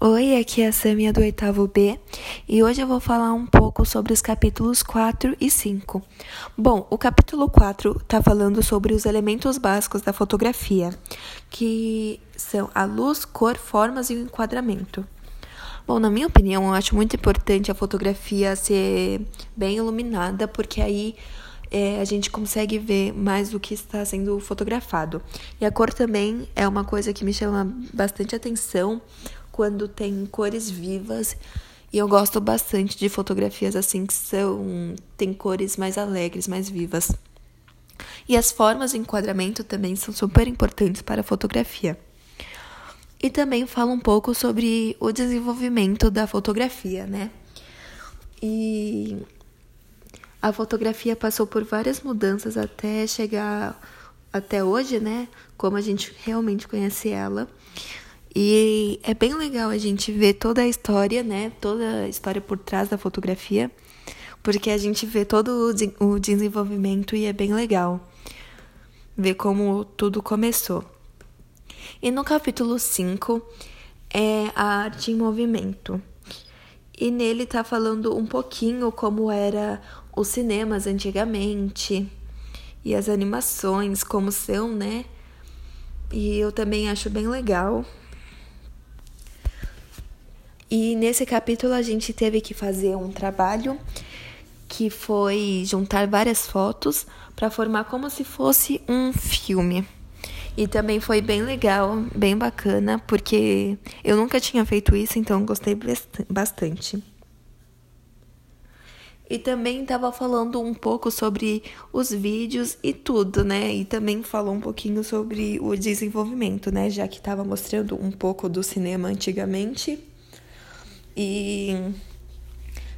Oi, aqui é a Samia do oitavo B e hoje eu vou falar um pouco sobre os capítulos 4 e 5. Bom, o capítulo 4 está falando sobre os elementos básicos da fotografia, que são a luz, cor, formas e o enquadramento. Bom, na minha opinião, eu acho muito importante a fotografia ser bem iluminada, porque aí é, a gente consegue ver mais do que está sendo fotografado. E a cor também é uma coisa que me chama bastante atenção quando tem cores vivas. E eu gosto bastante de fotografias assim que são tem cores mais alegres, mais vivas. E as formas de enquadramento também são super importantes para a fotografia. E também fala um pouco sobre o desenvolvimento da fotografia, né? E a fotografia passou por várias mudanças até chegar até hoje, né? Como a gente realmente conhece ela. E é bem legal a gente ver toda a história, né? Toda a história por trás da fotografia, porque a gente vê todo o desenvolvimento e é bem legal ver como tudo começou. E no capítulo 5 é a arte em movimento. E nele tá falando um pouquinho como era os cinemas antigamente e as animações como são, né? E eu também acho bem legal e nesse capítulo a gente teve que fazer um trabalho que foi juntar várias fotos para formar como se fosse um filme. E também foi bem legal, bem bacana, porque eu nunca tinha feito isso, então gostei bastante. E também estava falando um pouco sobre os vídeos e tudo, né? E também falou um pouquinho sobre o desenvolvimento, né? Já que estava mostrando um pouco do cinema antigamente e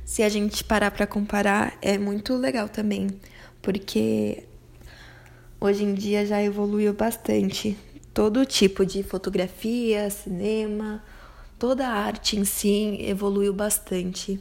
se a gente parar para comparar, é muito legal também, porque hoje em dia já evoluiu bastante. Todo tipo de fotografia, cinema, toda a arte em si evoluiu bastante.